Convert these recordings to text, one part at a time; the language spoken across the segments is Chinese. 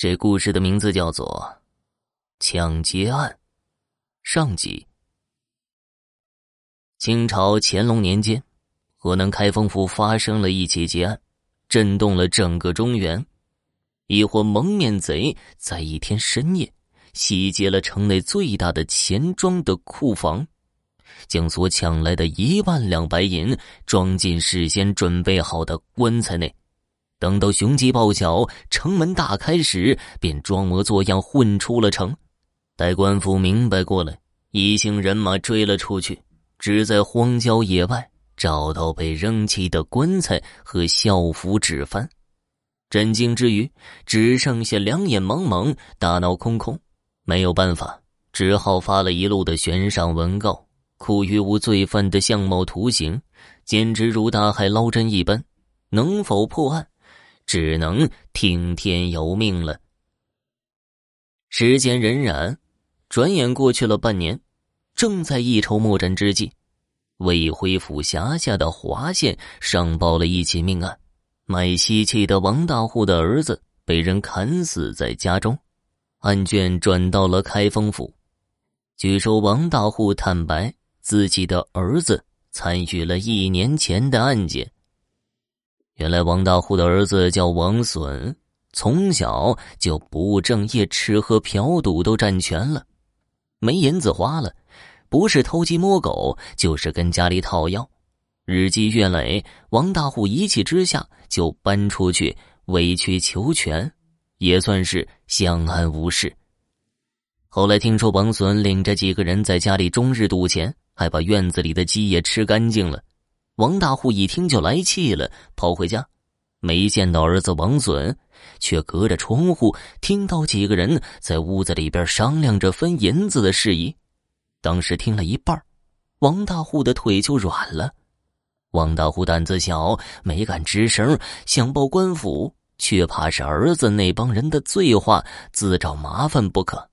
这故事的名字叫做《抢劫案》上集。清朝乾隆年间，河南开封府发生了一起劫案，震动了整个中原。一伙蒙面贼在一天深夜袭击了城内最大的钱庄的库房。将所抢来的一万两白银装进事先准备好的棺材内，等到雄鸡报晓，城门大开时，便装模作样混出了城。待官府明白过来，一行人马追了出去，只在荒郊野外找到被扔弃的棺材和校服纸幡。震惊之余，只剩下两眼茫茫，大脑空空，没有办法，只好发了一路的悬赏文告。苦于无罪犯的相貌图形，简直如大海捞针一般，能否破案，只能听天由命了。时间荏苒，转眼过去了半年，正在一筹莫展之际，魏辉府辖下的华县上报了一起命案：卖锡器的王大户的儿子被人砍死在家中。案卷转到了开封府，据说王大户坦白。自己的儿子参与了一年前的案件。原来王大户的儿子叫王损，从小就不务正业，吃喝嫖赌都占全了，没银子花了，不是偷鸡摸狗，就是跟家里讨要。日积月累，王大户一气之下就搬出去委曲求全，也算是相安无事。后来听说王损领着几个人在家里终日赌钱。还把院子里的鸡也吃干净了。王大户一听就来气了，跑回家，没见到儿子王损，却隔着窗户听到几个人在屋子里边商量着分银子的事宜。当时听了一半，王大户的腿就软了。王大户胆子小，没敢吱声，想报官府，却怕是儿子那帮人的醉话，自找麻烦不可。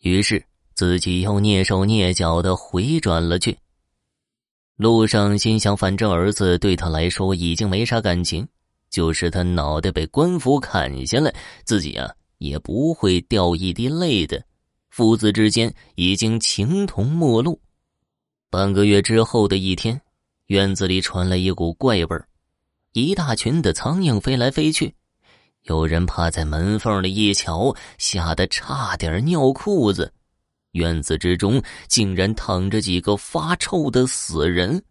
于是。自己又蹑手蹑脚的回转了去。路上心想，反正儿子对他来说已经没啥感情，就是他脑袋被官府砍下来，自己啊也不会掉一滴泪的。父子之间已经情同陌路。半个月之后的一天，院子里传来一股怪味儿，一大群的苍蝇飞来飞去，有人趴在门缝里一瞧，吓得差点尿裤子。院子之中竟然躺着几个发臭的死人。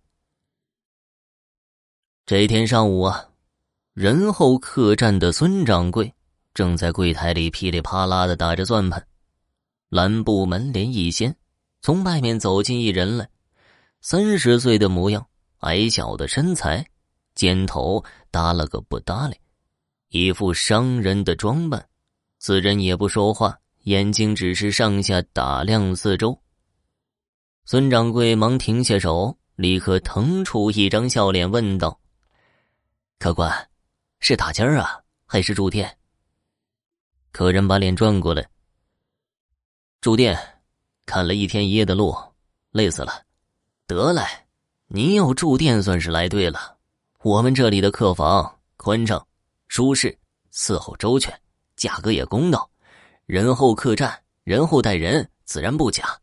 这天上午啊，仁厚客栈的孙掌柜正在柜台里噼里啪啦的打着算盘，蓝布门帘一掀，从外面走进一人来，三十岁的模样，矮小的身材，肩头搭了个不搭理，一副商人的装扮。此人也不说话。眼睛只是上下打量四周。孙掌柜忙停下手，立刻腾出一张笑脸，问道：“客官，是打尖儿啊，还是住店？”客人把脸转过来：“住店，看了一天一夜的路，累死了。得嘞，您要住店算是来对了。我们这里的客房宽敞、舒适，伺候周全，价格也公道。”人后客栈，人后待人，自然不假。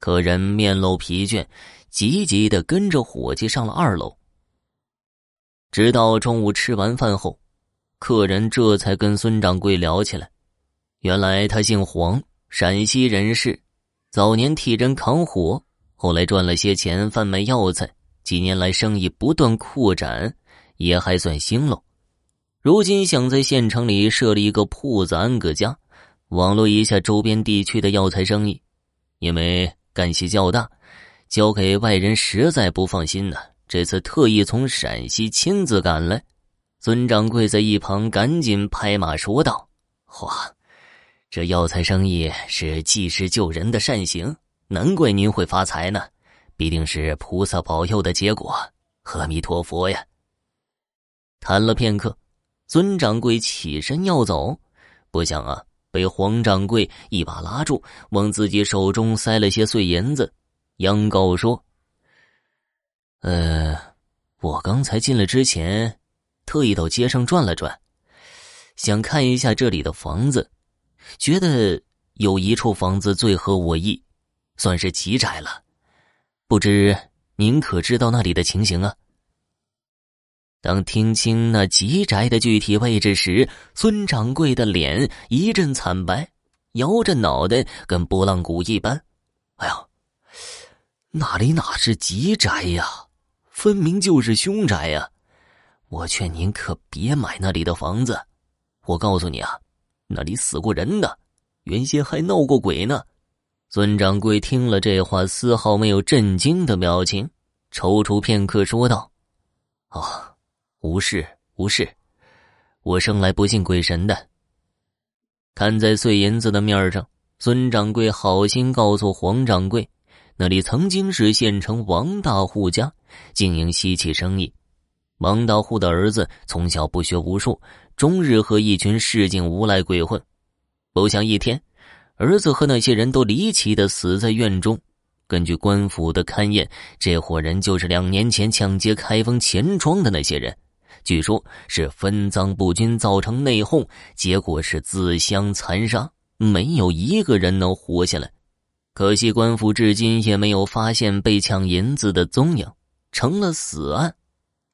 客人面露疲倦，急急的跟着伙计上了二楼。直到中午吃完饭后，客人这才跟孙掌柜聊起来。原来他姓黄，陕西人士，早年替人扛活，后来赚了些钱贩卖药材，几年来生意不断扩展，也还算兴隆。如今想在县城里设立一个铺子安个家，网络一下周边地区的药材生意，因为干系较大，交给外人实在不放心呢。这次特意从陕西亲自赶来，孙掌柜在一旁赶紧拍马说道：“哇，这药材生意是济世救人的善行，难怪您会发财呢，必定是菩萨保佑的结果。阿弥陀佛呀！”谈了片刻。孙掌柜起身要走，不想啊，被黄掌柜一把拉住，往自己手中塞了些碎银子，央告说：“呃，我刚才进来之前，特意到街上转了转，想看一下这里的房子，觉得有一处房子最合我意，算是极宅了。不知您可知道那里的情形啊？当听清那吉宅的具体位置时，孙掌柜的脸一阵惨白，摇着脑袋跟拨浪鼓一般。哎呀，那里哪是吉宅呀，分明就是凶宅呀！我劝您可别买那里的房子。我告诉你啊，那里死过人的，原先还闹过鬼呢。孙掌柜听了这话，丝毫没有震惊的表情，踌躇片刻，说道：“啊。”无事无事，我生来不信鬼神的。看在碎银子的面上，孙掌柜好心告诉黄掌柜，那里曾经是县城王大户家经营稀奇生意。王大户的儿子从小不学无术，终日和一群市井无赖鬼混。不想一天，儿子和那些人都离奇的死在院中。根据官府的勘验，这伙人就是两年前抢劫开封钱庄的那些人。据说，是分赃不均造成内讧，结果是自相残杀，没有一个人能活下来。可惜官府至今也没有发现被抢银子的踪影，成了死案。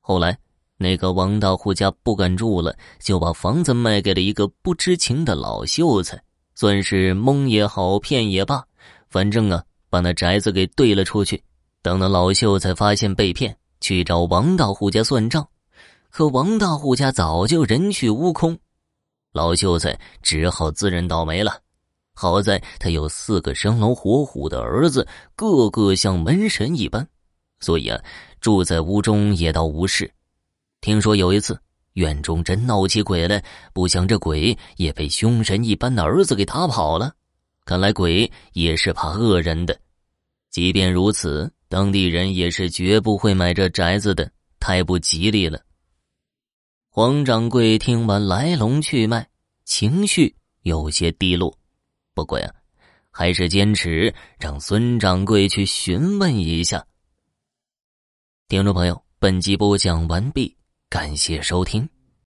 后来，那个王大户家不敢住了，就把房子卖给了一个不知情的老秀才，算是蒙也好，骗也罢，反正啊，把那宅子给兑了出去。等那老秀才发现被骗，去找王大户家算账。可王大户家早就人去屋空，老秀才只好自认倒霉了。好在他有四个生龙活虎的儿子，个个像门神一般，所以啊，住在屋中也倒无事。听说有一次院中真闹起鬼来，不想这鬼也被凶神一般的儿子给打跑了。看来鬼也是怕恶人的。即便如此，当地人也是绝不会买这宅子的，太不吉利了。黄掌柜听完来龙去脉，情绪有些低落。不过呀，还是坚持让孙掌柜去询问一下。听众朋友，本集播讲完毕，感谢收听。